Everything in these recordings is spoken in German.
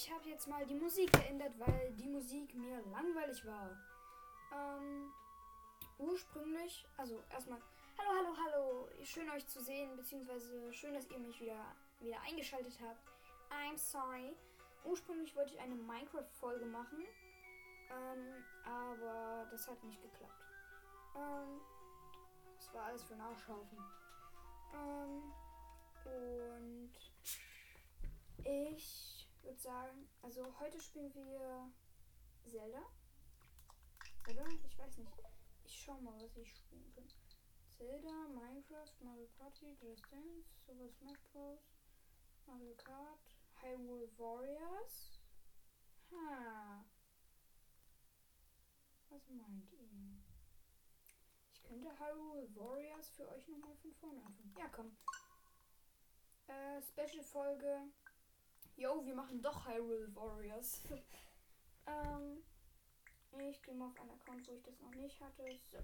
ich habe jetzt mal die Musik geändert, weil die Musik mir langweilig war. Ähm, ursprünglich, also erstmal, hallo, hallo, hallo, schön euch zu sehen, beziehungsweise schön, dass ihr mich wieder, wieder eingeschaltet habt. I'm sorry. Ursprünglich wollte ich eine Minecraft-Folge machen, ähm, aber das hat nicht geklappt. Ähm, das war alles für Nachschaufen. Ähm, und ich würde sagen, also heute spielen wir Zelda. Oder? Ich weiß nicht. Ich schau mal, was ich spielen kann. Zelda, Minecraft, Mario Party, Just Dance, Super Smash Bros., Mario Kart, Hyrule Warriors. Ha. Was meint ihr? Ich könnte Hyrule Warriors für euch nochmal von vorne anfangen. Ja, komm. Äh, Special-Folge. Yo, wir machen doch Hyrule Warriors. ähm, ich gehe mal auf einen Account, wo ich das noch nicht hatte. So.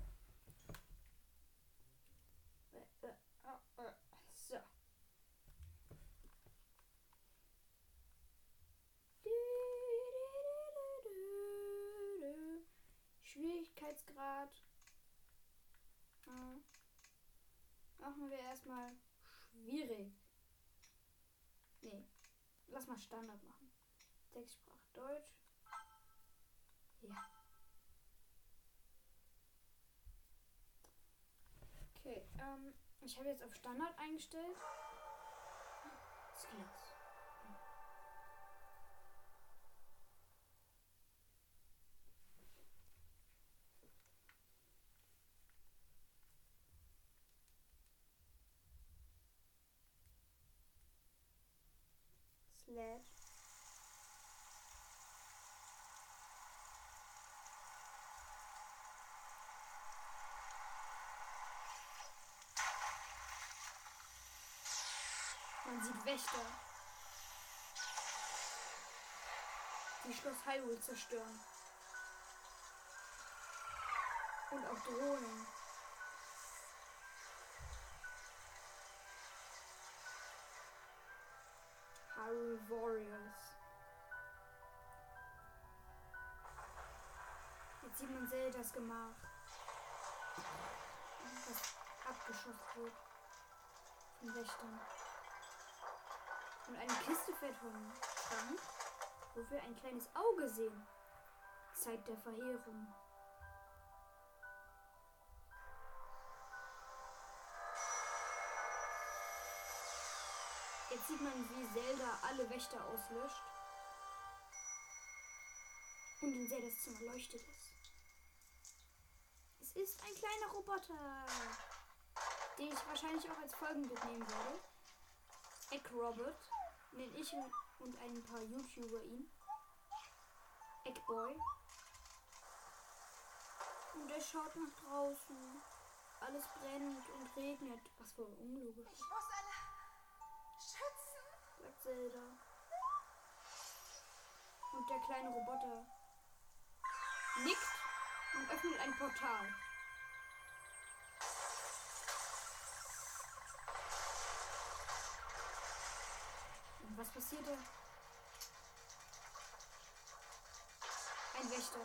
Äh, äh, äh, so. Schwierigkeitsgrad. Äh, machen wir erstmal schwierig. Lass mal Standard machen. Textsprache Deutsch. Ja. Okay, ähm, ich habe jetzt auf Standard eingestellt. Skills. Slash. Man sieht Wächter. Die Schloss Hyrule zerstören. Und auch Drohnen. Hyrule Warriors. Jetzt sieht man Zeldas Gemach. Das abgeschossen wird. Von Wächtern. Und eine Kiste fährt vom Schrank, wo wir ein kleines Auge sehen. Zeit der Verheerung. Sieht man, wie Zelda alle Wächter auslöscht. Und in Zeldas Zimmer leuchtet es. Es ist ein kleiner Roboter, den ich wahrscheinlich auch als Folgenbild nehmen werde. Eggrobot nenne ich und ein paar YouTuber ihn. Eggboy. Und er schaut nach draußen. Alles brennt und regnet. Was für unlogisch. Ich muss Zelda. Und der kleine Roboter nickt und öffnet ein Portal. Und was passierte? Ein Wächter.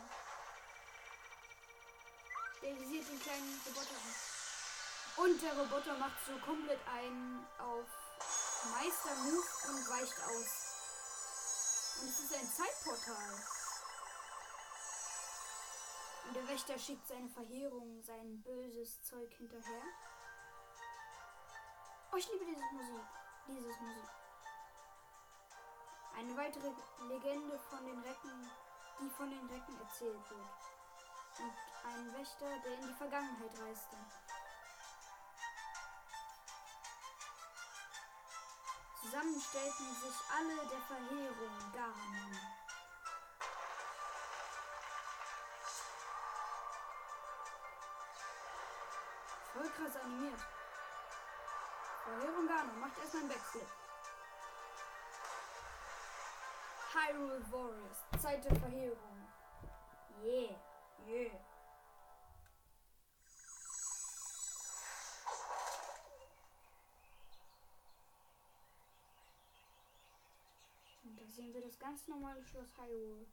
Der visiert den kleinen Roboter an. Und der Roboter macht so komplett einen auf Meister-Move und weicht aus. Und es ist ein Zeitportal. Und der Wächter schickt seine Verheerung, sein böses Zeug hinterher. Oh, ich liebe diese Musik. Dieses Musik. Eine weitere Legende von den Recken, die von den Recken erzählt wird. Und ein Wächter, der in die Vergangenheit reiste. Zusammen stellten sich alle der Verheerung Garn. Voll krass animiert. Verheerung Garno macht erstmal einen Backflip. Hyrule Warriors, Zeit der Verheerung. Yeah, yeah. Und das sehen wir das ganz normale Schloss Hyrule,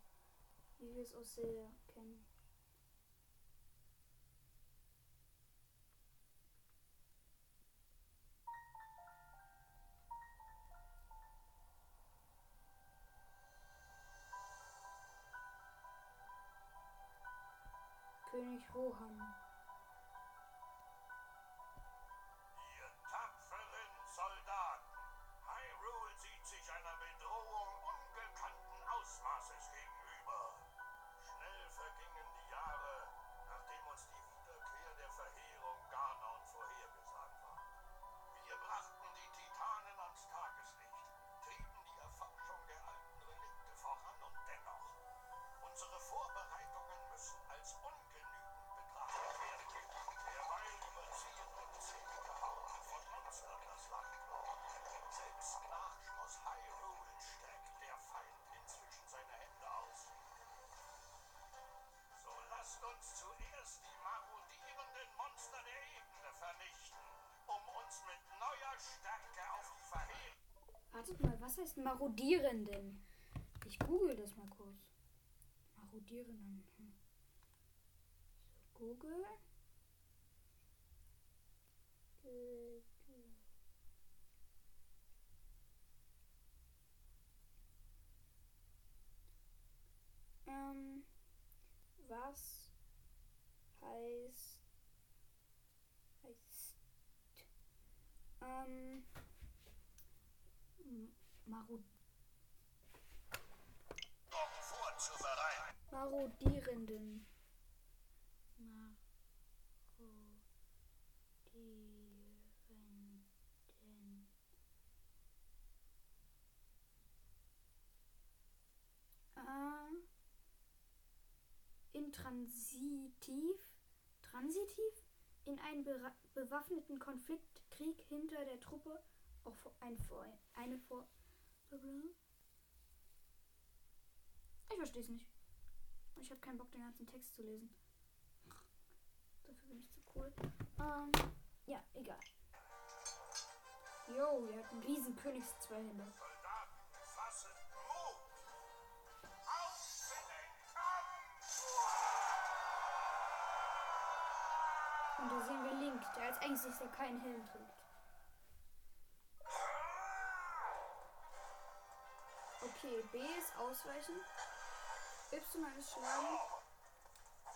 wie wir es aus Zelda kennen. König Rohan. Wartet mal, was heißt Marodierenden? Ich google das mal kurz. Marodierenden. Hm. So, Google. Äh, Ähm, was heißt heißt ähm M- Marod vorzubereiten. Marodierenden. Marodierenden. Ah. Intransitiv. Transitiv? In einen bewaffneten Konflikt, Krieg hinter der Truppe, auch vor- ein vor, eine vor. Ich verstehe es nicht. Ich habe keinen Bock, den ganzen Text zu lesen. Dafür bin ich zu cool. Ähm, ja, egal. Jo, wir hatten riesen Königszweihände. Soldaten, fasset Mut! Auf in den Kampf! Und da sehen wir Link, der als einzigster keinen Helm trägt. Okay, B ist ausweichen. Y ist schlagen.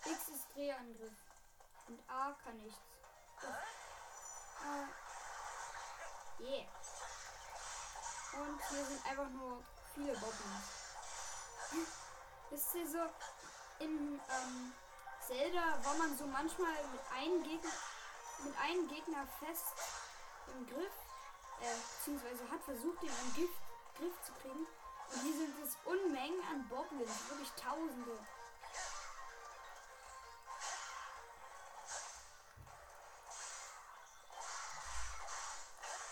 X ist Drehangriff. Und A kann nichts. Doch. Äh, yeah. Und hier sind einfach nur viele Bobbys. Wisst ihr so, in ähm, Zelda war man so manchmal mit einem Gegner, mit einem Gegner fest im Griff, äh, beziehungsweise hat versucht, den im Griff zu kriegen. Hier sind es Unmengen an Boblins, wirklich Tausende.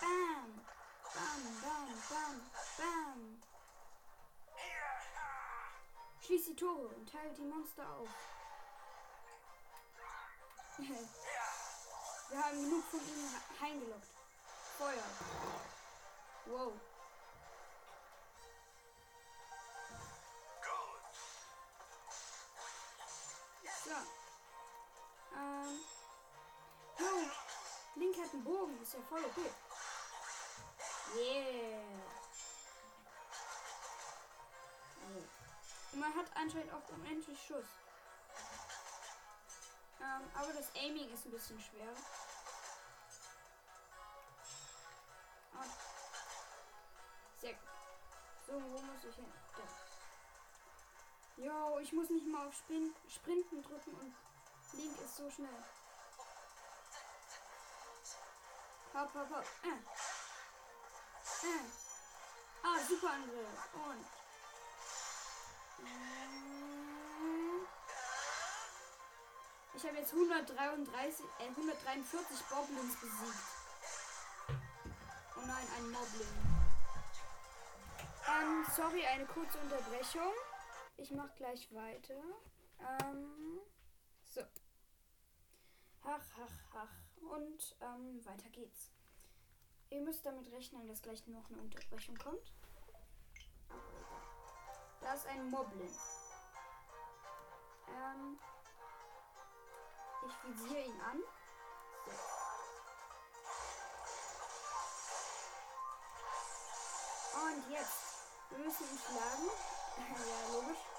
Bam, bam, bam, bam, bam. Schließ die Tore und teilt die Monster auf. Wir haben genug von ihnen heimgelockt. Feuer. Wow. So. Ähm. Jo. Link hat einen Bogen. Ist ja voll okay. Yeah. Man hat anscheinend auch unendlich Schuss. Ähm, aber das Aiming ist ein bisschen schwer. Und sehr gut. So, wo muss ich hin? Da. Jo, ich muss nicht mal auf Spin Sprinten drücken und Link ist so schnell. Hopp, hopp, hopp. Äh. Äh. Ah, super Angriff. Und. Äh. Ich habe jetzt 133, äh, 143 Boblins besiegt. Oh nein, ein Moblin. Ähm, sorry, eine kurze Unterbrechung. Ich mache gleich weiter. Ähm, so. Ach, ach, ach. Und ähm, weiter geht's. Ihr müsst damit rechnen, dass gleich noch eine Unterbrechung kommt. Da ist ein Moblin. Ähm, ich visiere ihn an. So. Und jetzt. Wir müssen ihn schlagen. ja, logisch.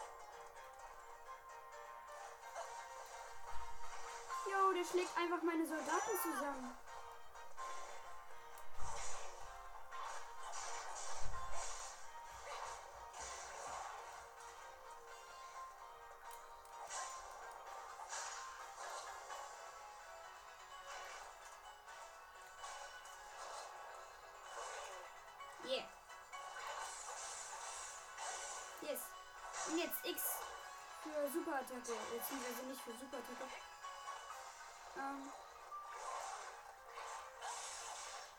Der schlägt einfach meine Soldaten zusammen. Yeah. Yes. Und jetzt X für Superattacke. Beziehungsweise nicht für Superattacke. Ähm.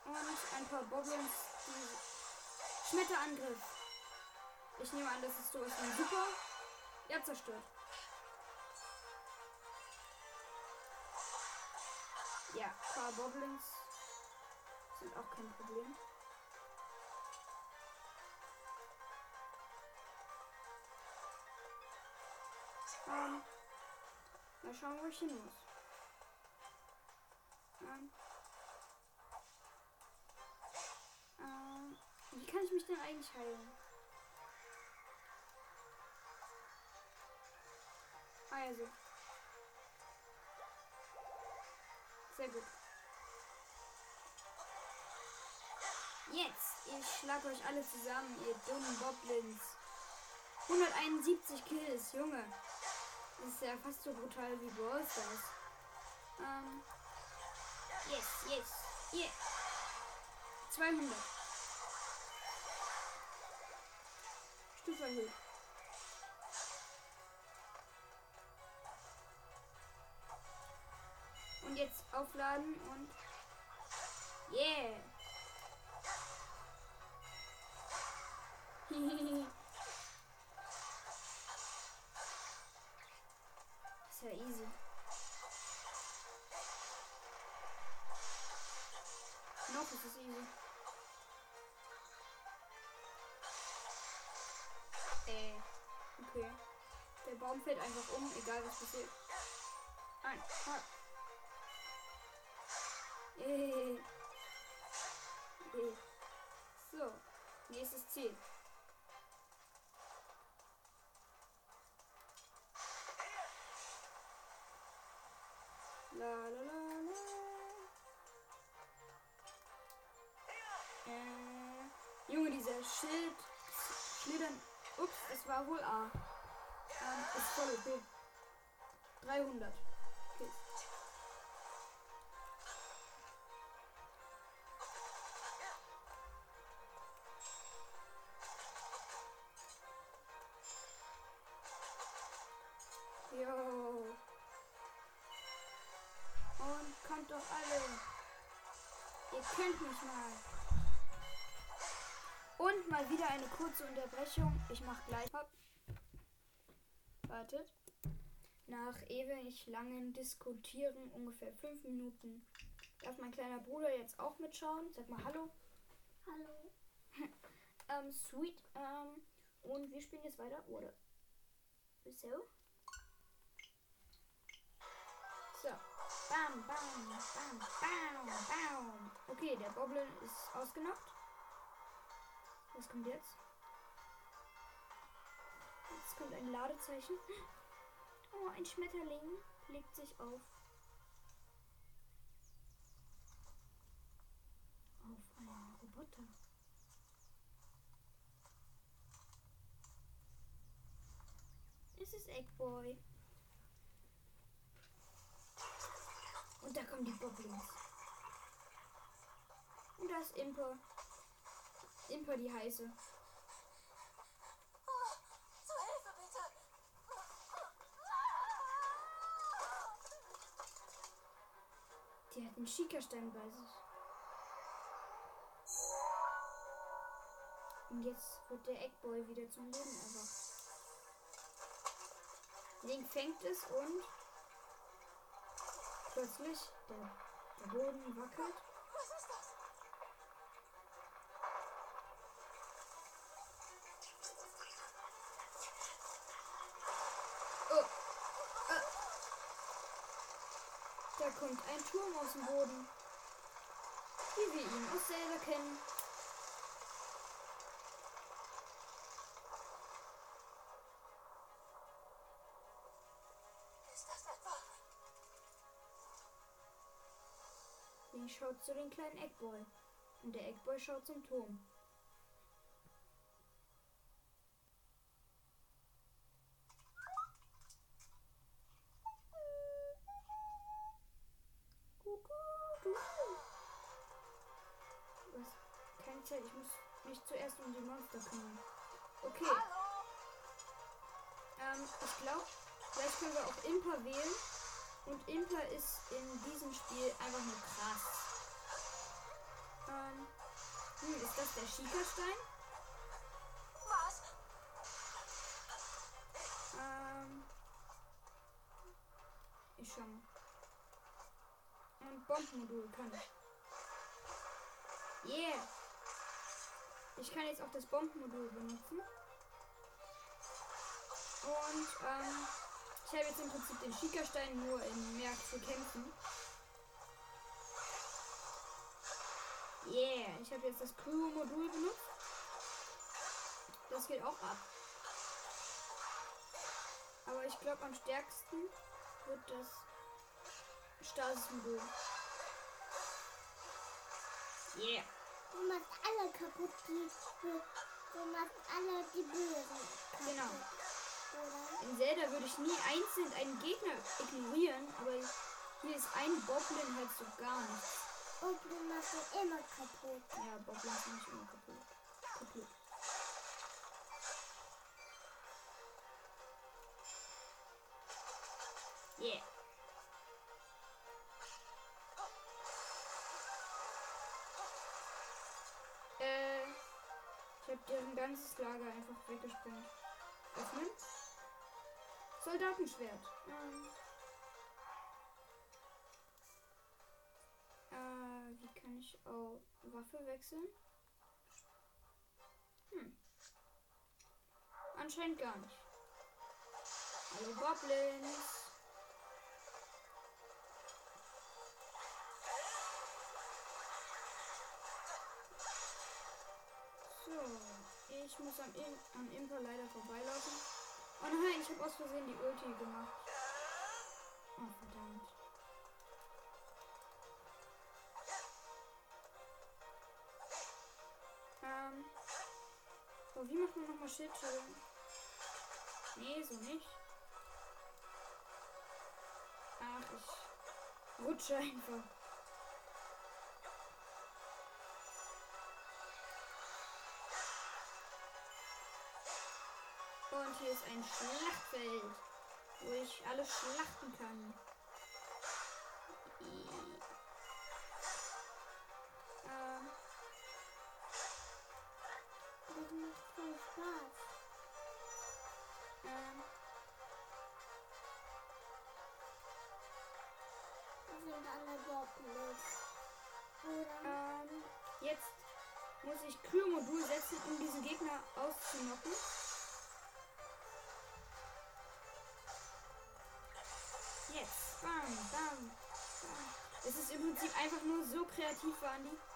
Und ein paar Boblins. Die Schmetterangriff. Ich nehme an, das ist so ist ein Super. Ja, zerstört. Ja, ein paar Boblins sind auch kein Problem. Ähm, mal schauen, wo ich hin muss. Ähm, ähm, wie kann ich mich denn eigentlich heilen? Also. Sehr gut. Jetzt, ich schlag euch alle zusammen, ihr dummen Boblins. 171 Kills, Junge. Das ist ja fast so brutal wie Brawl Stars. Ähm. Yes, yes, yeah. 200. Stufe erhöht. Und jetzt aufladen und. Yeah! Baum fällt einfach um, egal was passiert. Ein, zwei. Äh. So, nächstes Ziel. La la la la. Äh, Junge, dieser Schild. Schlittern. Ups, es war wohl A. Ähm, ist voll okay. 300. Okay. Jo. Und kommt doch alle. Ihr könnt mich mal. Und mal wieder eine kurze Unterbrechung. Ich mach gleich. Hopp. Wartet. Nach ewig langen Diskutieren, ungefähr fünf Minuten, darf mein kleiner Bruder jetzt auch mitschauen. Sag mal Hallo. Hallo. Ähm, sweet. Ähm, und wir spielen jetzt weiter, oder? So. So. Bam, bam, bam, bam, bam. Okay, der Goblin ist ausgenockt. Was kommt jetzt? Jetzt kommt ein Ladezeichen. Oh, ein Schmetterling legt sich auf. Auf einen Roboter. Es ist Eggboy. Und da kommen die Boblins. Und da ist Imper. Imper die heiße. Oh, zu Hilfe bitte! Die hat einen Schickerstein bei sich. Und jetzt wird der Eggboy wieder zum Leben erwacht. Link fängt es und plötzlich der, der Boden wackelt. Da kommt ein Turm aus dem Boden. Wie wir ihn aus Zelda kennen. Ist das etwa? Link schaut zu den kleinen Eggboy. Und der Eggboy schaut zum Turm. Und Impa ist in diesem Spiel einfach nur krass. Ähm, hm, ist das der Schiekerstein? Was? Ähm. Ich schau mal. Und Bombenmodul kann ich. Yeah! Ich kann jetzt auch das Bombenmodul benutzen. Und ähm, ich habe jetzt im Prinzip den Schiekerstein nur in mehr zu kämpfen. Yeah, ich habe jetzt das Crew-Modul benutzt. Das geht auch ab. Aber ich glaube, am stärksten wird das Stasis-Modul. Yeah. Du machst alle kaputt, die. Du, machst alle die. Kaputt, Genau. In Zelda würde ich nie einzeln einen Gegner ignorieren, aber hier ist ein Boblin halt so gar nichts. Du machst ihn immer kaputt. Ja, Boblins sind nicht immer kaputt. kaputt. Yeah. Äh, ich habe deren ganzes Lager einfach weggesprengt. Öffnen. Soldatenschwert. Ähm. Äh, wie kann ich auch Waffe wechseln? Hm. Anscheinend gar nicht. Hallo Goblins. So, ich muss am, In am Imper leider vorbeilaufen. Oh nein, ich habe aus Versehen die Ulti gemacht. Oh verdammt. Ähm. Oh, wie macht man nochmal Schildschirm? Nee, so nicht. Ach, ich rutsche einfach. Und hier ist ein Schlachtfeld, wo ich alles schlachten kann. Ähm, Das macht voll Spaß. ähm, Das sind alle. Oder? ähm, jetzt muss ich Kühlmodul setzen, um diesen Gegner auszunocken. Es ist im Prinzip einfach nur so kreativ waren die.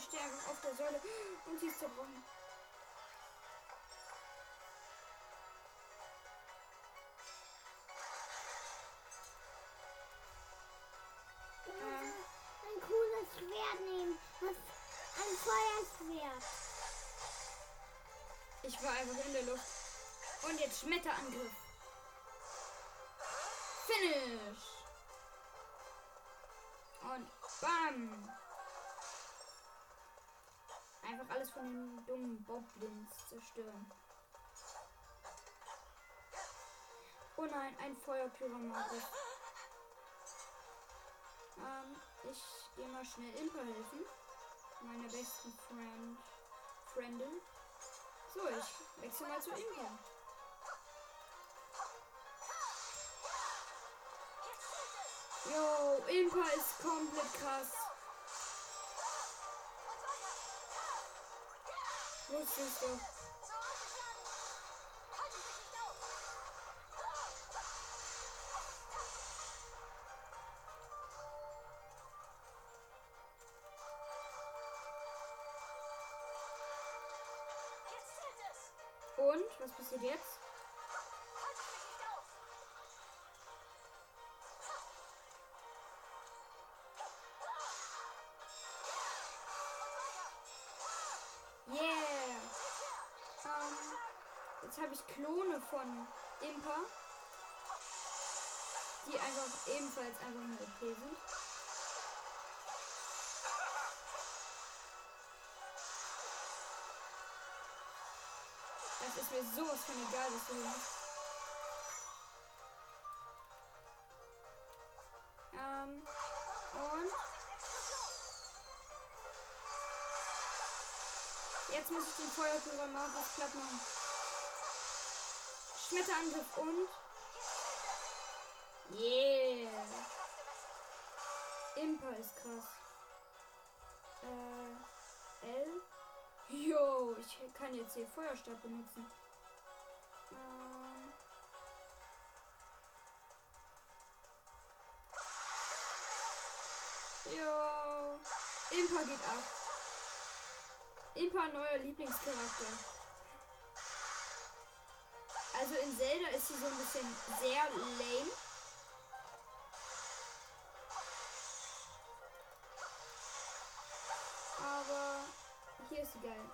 Stehe einfach auf der Säule und sie ist zerbrochen. Ein cooles Schwert nehmen. Was? Ein Feuerschwert. Ich war einfach in der Luft. Und jetzt Schmetterangriff. Finish. Und bam. Von dummen Boblins zerstören. Oh nein, ein Feuerpyromagus. Ähm, ich gehe mal schnell Impa helfen. Meiner besten Friend. Friendin. So, ich wechsle mal zu Impa. Yo, Impa ist komplett krass. Wusstest du? Und, jetzt habe ich Klone von Impa, die einfach ebenfalls einfach nur OP sind. Das ist mir sowas von egal, was du machst. Ähm, und jetzt muss ich den Feuerführer mal was platt machen. Schmetterangriff und Yeah! Impa ist krass. Äh, L. Jo, ich kann jetzt hier Feuerstab benutzen. Ähm. Jo. Impa geht ab. Impa neuer Lieblingscharakter. Also in Zelda ist sie so ein bisschen sehr lame. Aber hier ist sie geil.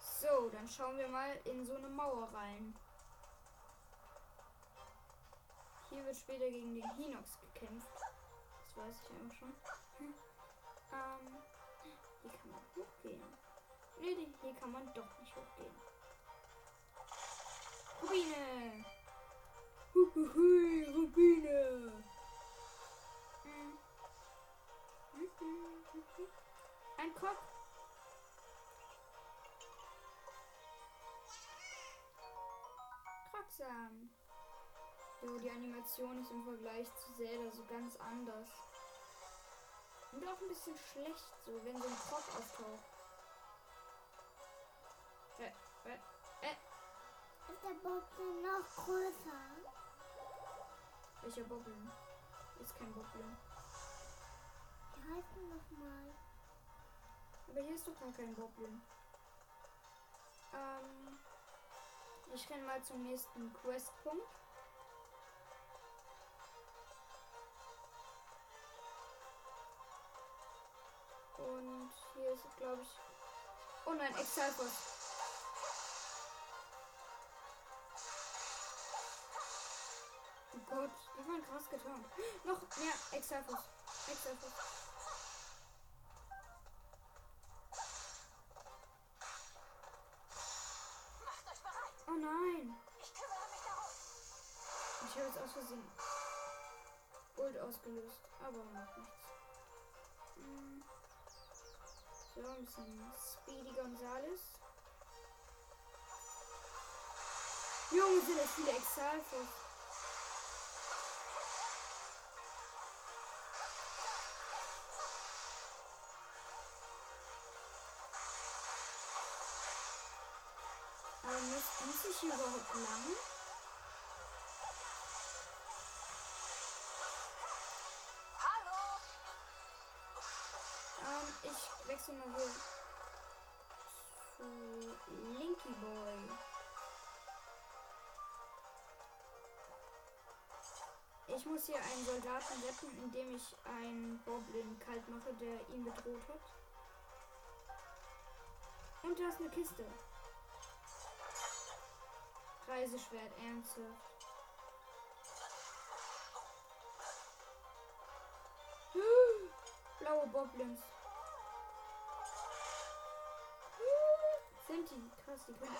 So, dann schauen wir mal in so eine Mauer rein. Hier wird später gegen den Hinox gekämpft. Das weiß ich einfach schon. Hm. Ähm, hier kann man hochgehen. Nee, die- hier kann man doch nicht hochgehen. Rubine! Huhuhui, Rubine! Hm. Ein Kopf. Krocksam. Jo, die Animation ist im Vergleich zu Zelda so ganz anders. Und auch ein bisschen schlecht, so wenn so ein Krog auftaucht. Äh, äh, Ist der Bobbel noch größer? welcher Bobbeln? Ist kein Bobbeln. Wie heißt denn nochmal? Aber hier ist doch gar kein Bobbeln. Ähm, ich renne mal zum nächsten Questpunkt. Und hier ist glaube ich. Oh nein, Exalfos. Gott, die waren krass getan. Noch mehr euch bereit. Oh nein. Ich kümmere mich darum. Ich habe jetzt aus Versehen Ult ausgelöst, aber macht nichts. Hm. So, ein bisschen Speedy Gonzales. Junge, sind das viele Exalfos. Aber muss, muss ich hier überhaupt lang? Hallo. Ähm, ich wechsle mal hier zu Linky Boy. Ich muss hier einen Soldaten retten, indem ich einen Boblin kalt mache, der ihn bedroht hat. Und da ist eine Kiste. Reiseschwert, ernsthaft. blaue Boblins. Sind die krass, die können.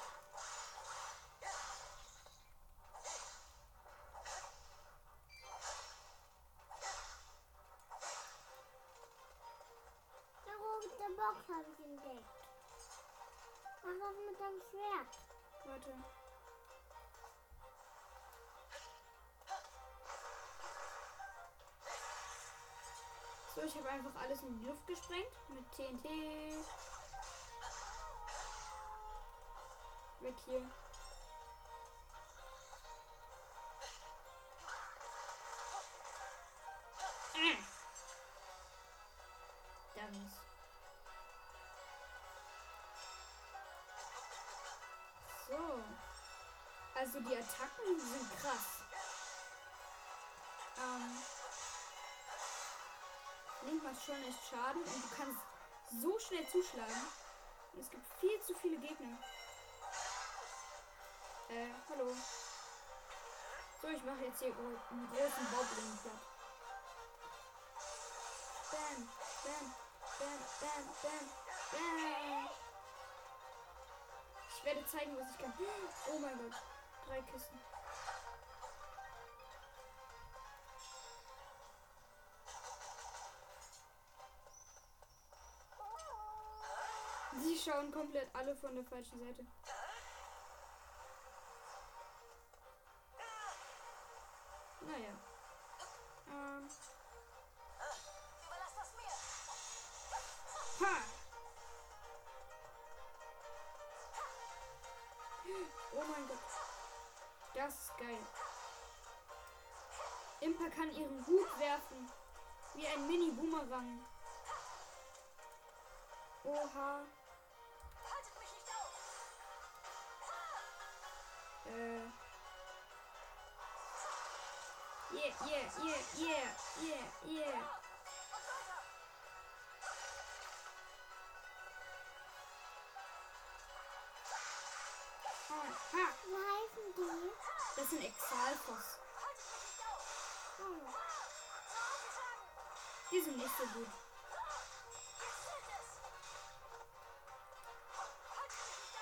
Der rote Box habe ich entdeckt. Mach das mit deinem Schwert. Warte. So, ich habe einfach alles in die Luft gesprengt mit TNT. Weg hier. Äh. Dummies. So. Also die Attacken sind krass. Ähm. Link macht schon echt Schaden und du kannst so schnell zuschlagen. Und es gibt viel zu viele Gegner. Äh, hallo. So, ich mache jetzt hier einen großen Boblin platt. Bam, bam, bam, bam, bam, bam. Ich werde zeigen, was ich kann. Oh mein Gott. Drei Kisten. Schauen komplett alle von der falschen Seite. Naja. Ähm. Ha! Oh mein Gott. Das ist geil. Impa kann ihren Hut werfen. Wie ein Mini-Boomerang. Oha. Yeah, yeah, yeah, yeah, yeah, ha! Wie heißen die? Das sind Exalfos. Zurückgeschlagen. Die sind nicht so gut.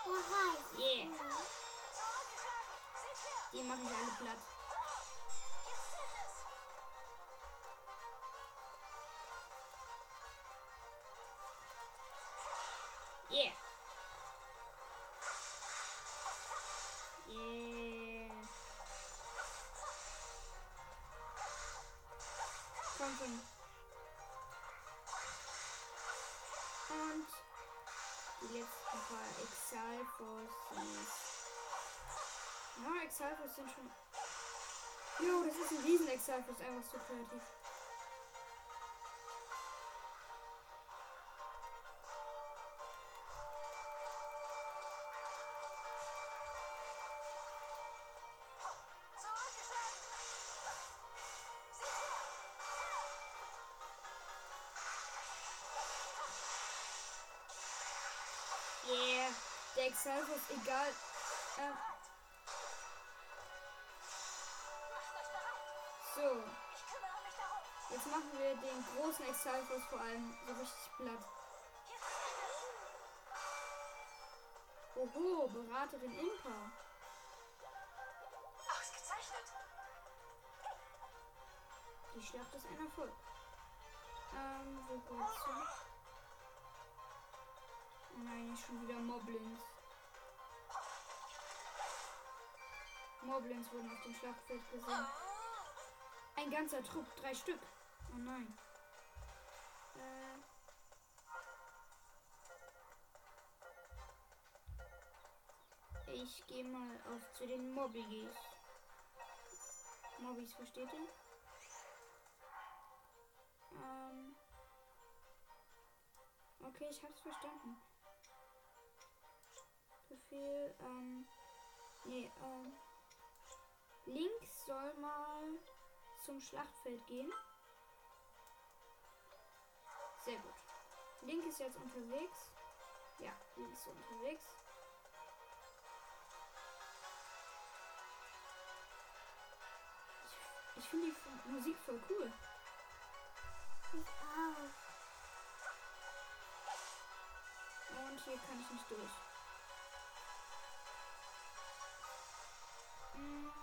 Heißt. Yeah. Die mache ich alle platt. Ja, Exalfos sind schon. Jo, das ist ein riesen Exalfos, einfach so kreativ. Yeah. Der Exalfos, egal. Ähm, Jetzt machen wir den großen Exalfos vor allem so richtig platt. Oho, Beraterin Impa. Ausgezeichnet. Die Schlacht ist ein Erfolg. Ähm, wo hin? Oh nein, schon wieder Moblins. Moblins wurden auf dem Schlachtfeld gesehen. Ein ganzer Trupp, drei Stück. Oh nein. Äh. Ich gehe mal auf zu den Mobbigis. Mobbis, versteht ihr? Ähm. Okay, ich hab's verstanden. Befehl, ähm. Nee, ähm. Link soll mal zum Schlachtfeld gehen. Sehr gut. Link ist jetzt unterwegs. Ja, Link ist unterwegs. Ich, ich finde die Musik voll cool. Und hier kann ich nicht durch. Hm.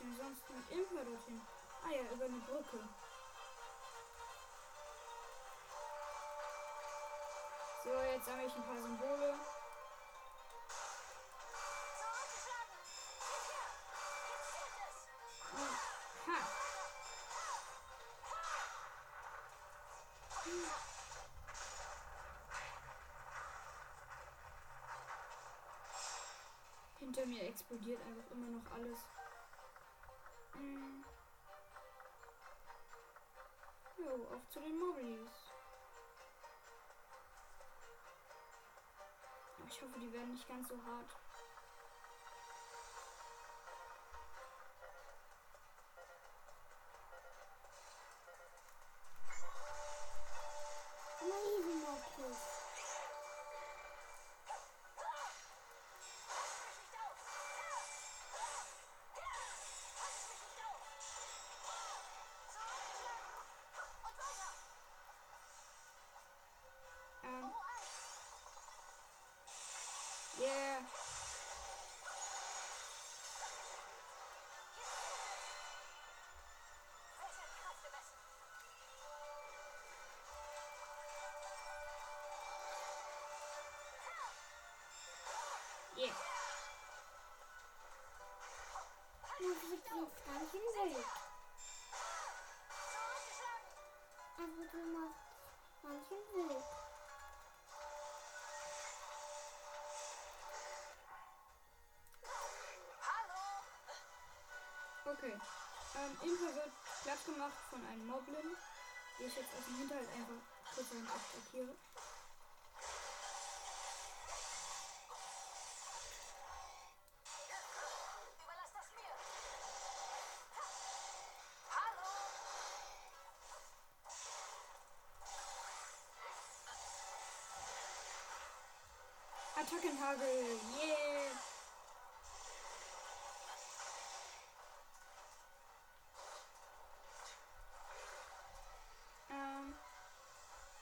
Denn sonst mit Imper dorthin? Ah ja, über eine Brücke. So, jetzt sammle ich ein paar Symbole. Hinter mir explodiert einfach immer noch alles. Mm. Jo, auf zu den Mobblies. Ich hoffe, die werden nicht ganz so hart. Das wird jetzt ganz schön wild. Also du machst ganz! Okay. Ähm, wird platt gemacht von einem Moblin, die ich jetzt aus dem Hinterhalt einfach kurz attackiere. Attackenhagel, yeah! Ähm,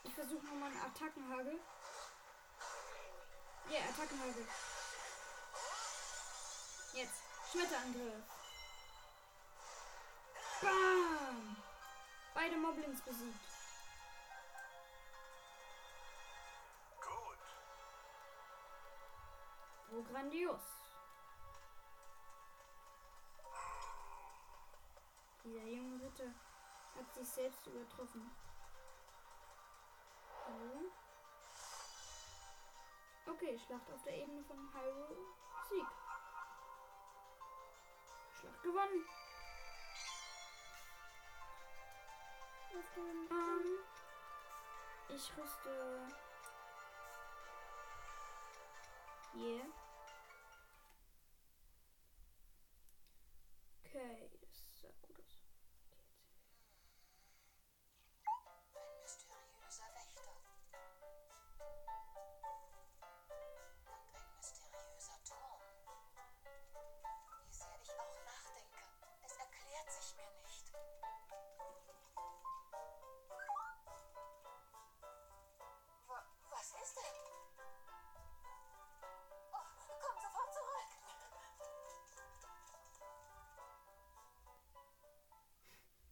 ich versuche nochmal einen Attackenhagel. Ja, yeah, Attackenhagel. Jetzt, Schmetterangriff. Bam! Beide Moblins besiegt. Grandios. Dieser junge Ritter hat sich selbst übertroffen. Hallo? Okay, Schlacht auf der Ebene von Hyrule. Sieg. Schlacht gewonnen. Ähm, ich rüste. Yeah. Okay,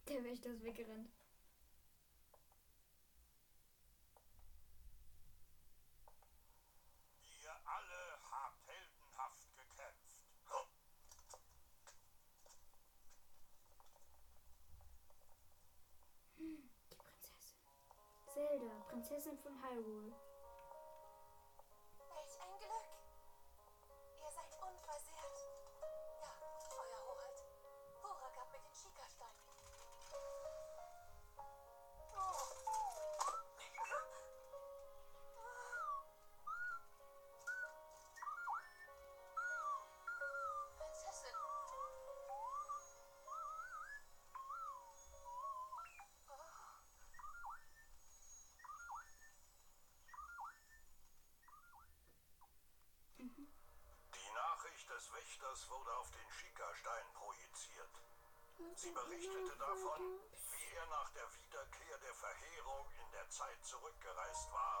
Der Wächter ist weggerannt. Ihr alle habt heldenhaft gekämpft. Die Prinzessin. Zelda, Prinzessin von Hyrule. Sie berichtete davon, wie er nach der Wiederkehr der Verheerung in der Zeit zurückgereist war,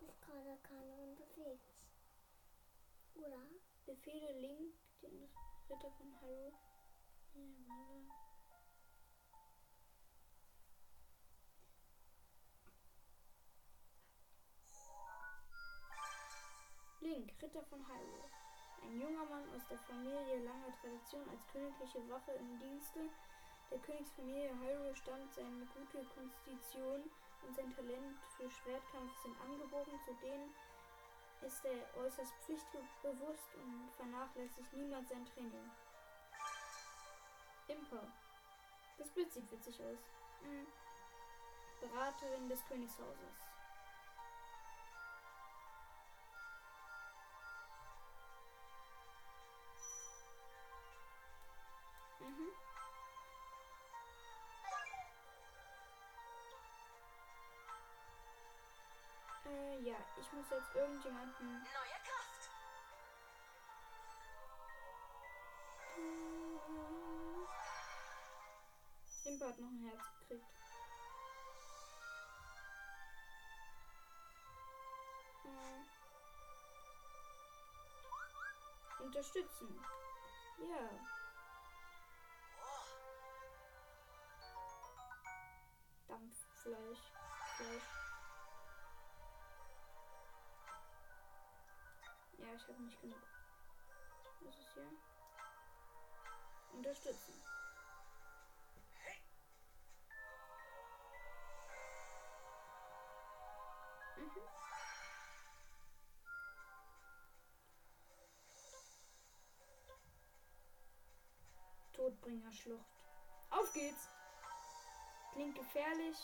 Ist gerade keiner unterwegs. Oder? Befehle Link, den Ritter von warte. Link, Ritter von Hyrule. Ein junger Mann aus der Familie langer Tradition als königliche Wache im Dienste der Königsfamilie Hyrule stammt. Seine gute Konstitution und sein Talent für Schwertkampf sind angeboren. Zudem ist er äußerst pflichtbewusst und vernachlässigt niemals sein Training. Imper. Das Bild sieht witzig aus. Mhm. Beraterin des Königshauses. Äh, ja, ich muss jetzt irgendjemanden. Neue Kraft. Imper hat noch ein Herz gekriegt. Äh. Unterstützen. Ja. Dampffleisch. Fleisch. Ich habe nicht genug. Was ist hier? Unterstützen. Mhm. Todbringerschlucht. Auf geht's! Klingt gefährlich.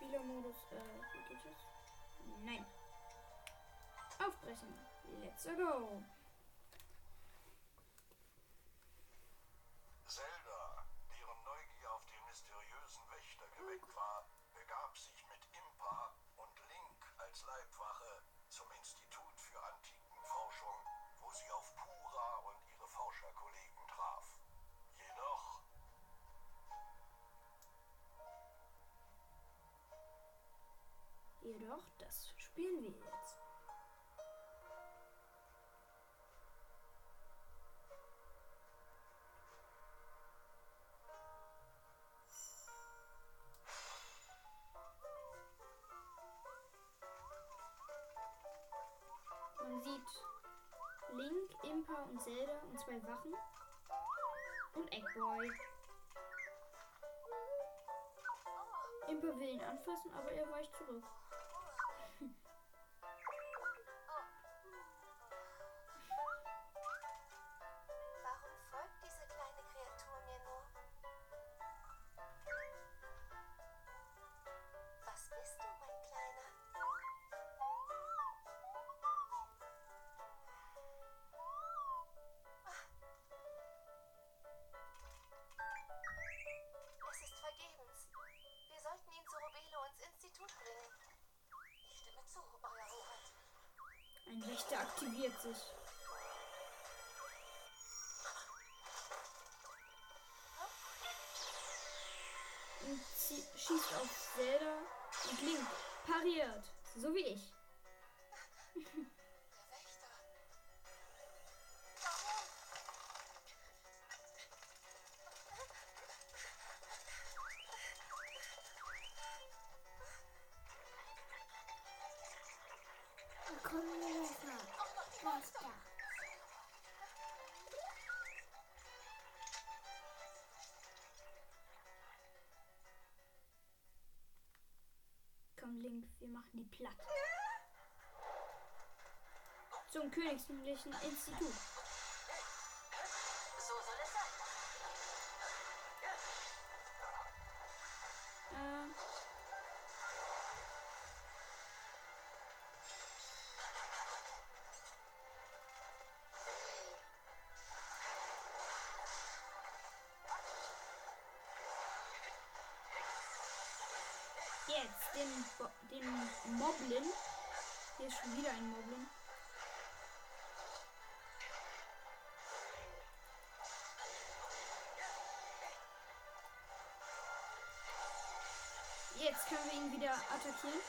Spielermodus. Äh, wie geht es? Nein. Aufbrechen. Let's go. Eggboy. Impa will ihn anfassen, aber er weicht zurück. Ein Wächter aktiviert sich. Und schießt auf Zelda und Link. Pariert. So wie ich. machen die platt. Zum Königlichen Institut. Moblin. Hier ist schon wieder ein Moblin. Jetzt können wir ihn wieder attackieren.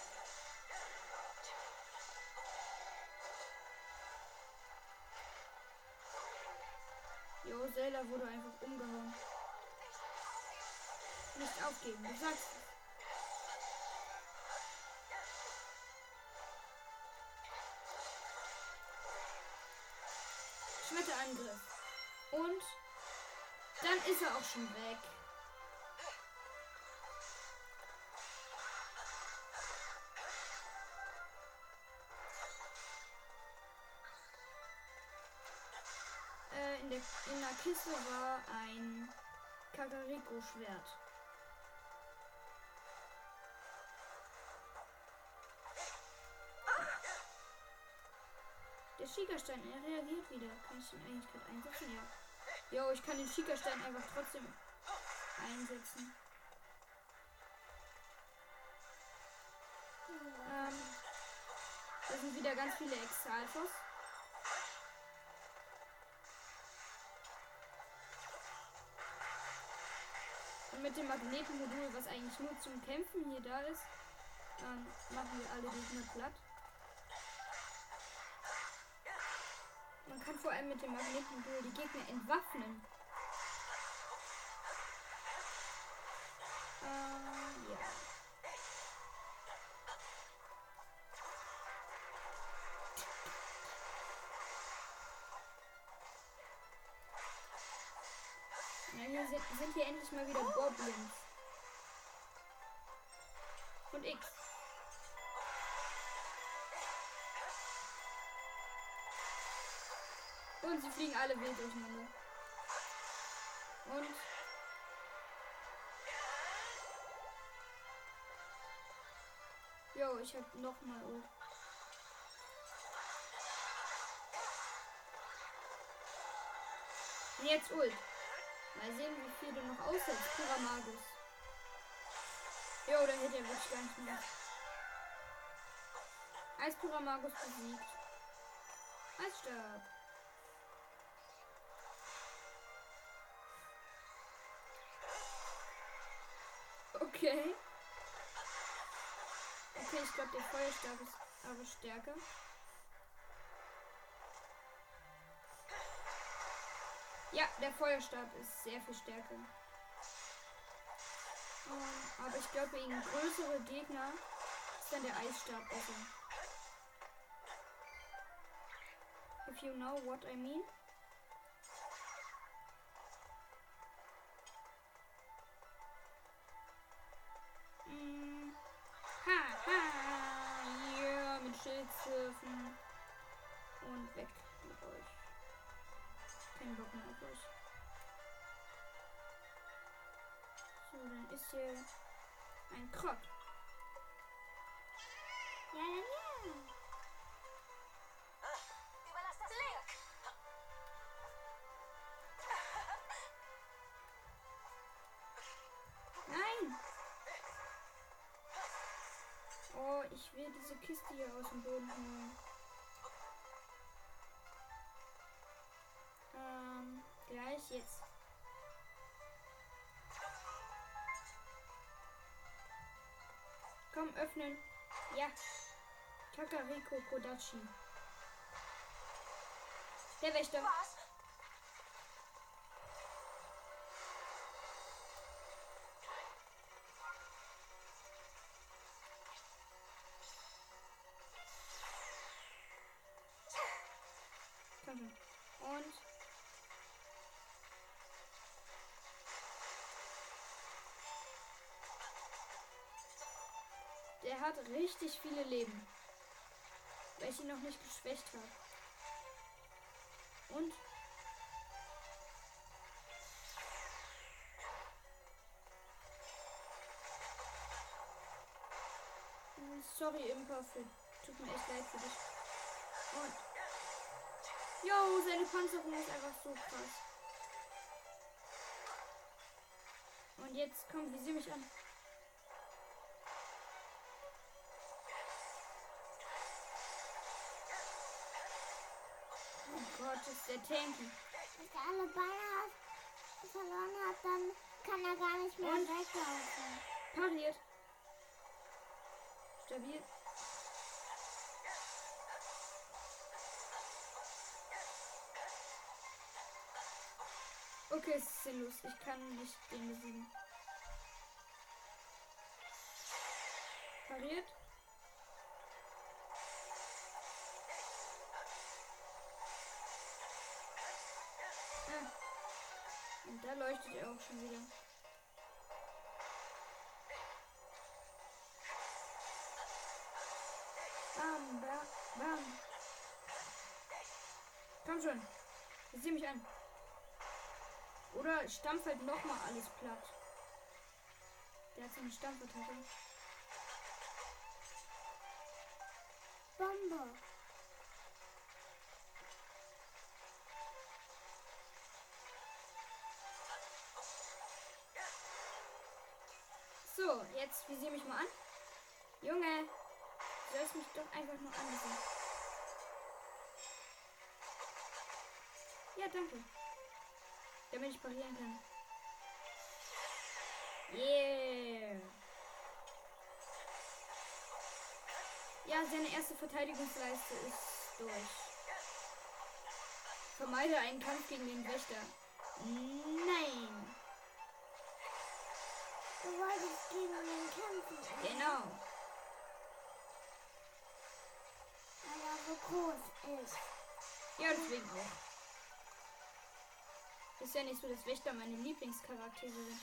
Jo, Zelda wurde einfach umgehauen. Nicht aufgeben, du sagst es. Schmetterangriff. Und dann ist er auch schon weg. Äh, in, der, in der Kiste war ein Kakariko-Schwert. Der Schiekerstein, er reagiert wieder. Kann ich ihn eigentlich gerade einsetzen? Ja. Jo, ich kann den Schiekerstein einfach trotzdem einsetzen. Ähm, da sind wieder ganz viele Exalfos. Und mit dem Magnetenmodul, was eigentlich nur zum Kämpfen hier da ist, ähm, machen wir alle Gegner platt. Vor allem mit dem Magnetenmodul die Gegner entwaffnen. Ähm, ja. Ja, hier sind, sind hier endlich mal wieder Goblins. Und X. sie fliegen alle wild durcheinander. Und. Jo, ich hab noch mal Ult. Und Jetzt Ult. Mal sehen, wie viel du noch aussetzt. Pura Magus. Jo, da hätte er wirklich gar nicht mehr. Als Pura Magus besiegt. Eisstab. Okay. Okay, ich glaube, der Feuerstab ist aber stärker. Ja, der Feuerstab ist sehr viel stärker. Ähm, aber ich glaube, gegen größere Gegner ist dann der Eisstab besser. If you know what I mean. Schildsurfen. Und weg mit euch. Kein Bock mehr auf euch. So, dann ist hier ein Krog. Ja, ja, ja. Komm, öffnen. Ja. Kakariko Kodachi. Der Wächter. Was? Hat richtig viele Leben. Weil ich ihn noch nicht geschwächt habe. Und? Sorry, für, tut mir echt leid für dich. Und. Yo, seine Panzerung ist einfach so krass. Und jetzt kommt, wie sie mich an. Gott, ist der tanky. Wenn er alle Beine hat, verloren hat, dann kann er gar nicht mehr Und? weglaufen. Pariert. Stabil. Okay, es ist sinnlos. Ich kann nicht den besiegen. Pariert. Da leuchtet er auch schon wieder. Bam, bam, bam. Komm schon. Sieh mich an. Oder stampf halt nochmal alles platt. Der hat so eine Stampfattacke. Bombe. Jetzt visier mich mal an. Junge, du sollst mich doch einfach nur ansehen. Ja, danke. Damit ich parieren kann. Yeah. Ja, seine erste Verteidigungsleiste ist durch. Vermeide einen Kampf gegen den Wächter. Nein. Du wolltest gegen ihn kämpfen, oder? Genau. Weil er so groß ist. Ja, deswegen auch. Ist ja nicht so, dass Wächter meine Lieblingscharaktere sind.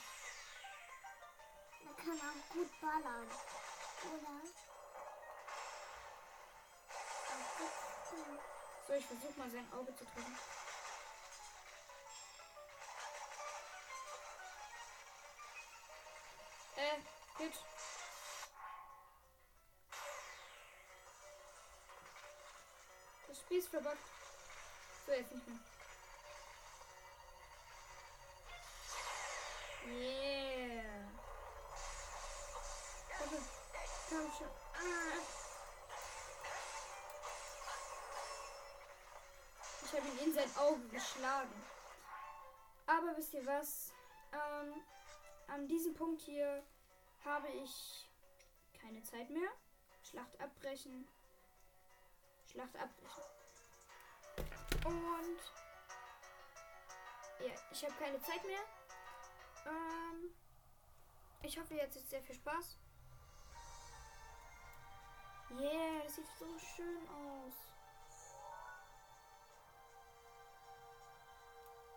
Er kann auch gut ballern. Oder? So, ich versuche mal sein Auge zu treffen. Äh, Hit. Ist verbuggt. So, jetzt nicht mehr. Yeah. Schon. Komm schon. Ah. Ich habe ihn in sein Auge geschlagen. Aber wisst ihr was? Ähm, an diesem Punkt hier habe ich keine Zeit mehr. Schlacht abbrechen. Schlacht abbrechen. Und ja, ich habe keine Zeit mehr. Ähm, ich hoffe, ihr hattet sehr viel Spaß. Yeah, das sieht so schön aus.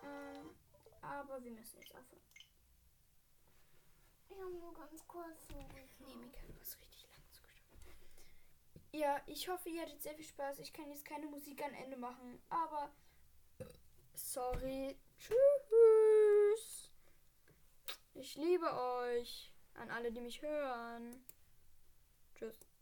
Ähm, aber wir müssen jetzt aufhören. Ich habe nur ganz kurz. Nee, Mika, du hast richtig. Ja, ich hoffe, ihr hattet sehr viel Spaß. Ich kann jetzt keine Musik am Ende machen, aber sorry. Tschüss. Ich liebe euch. An alle, die mich hören. Tschüss.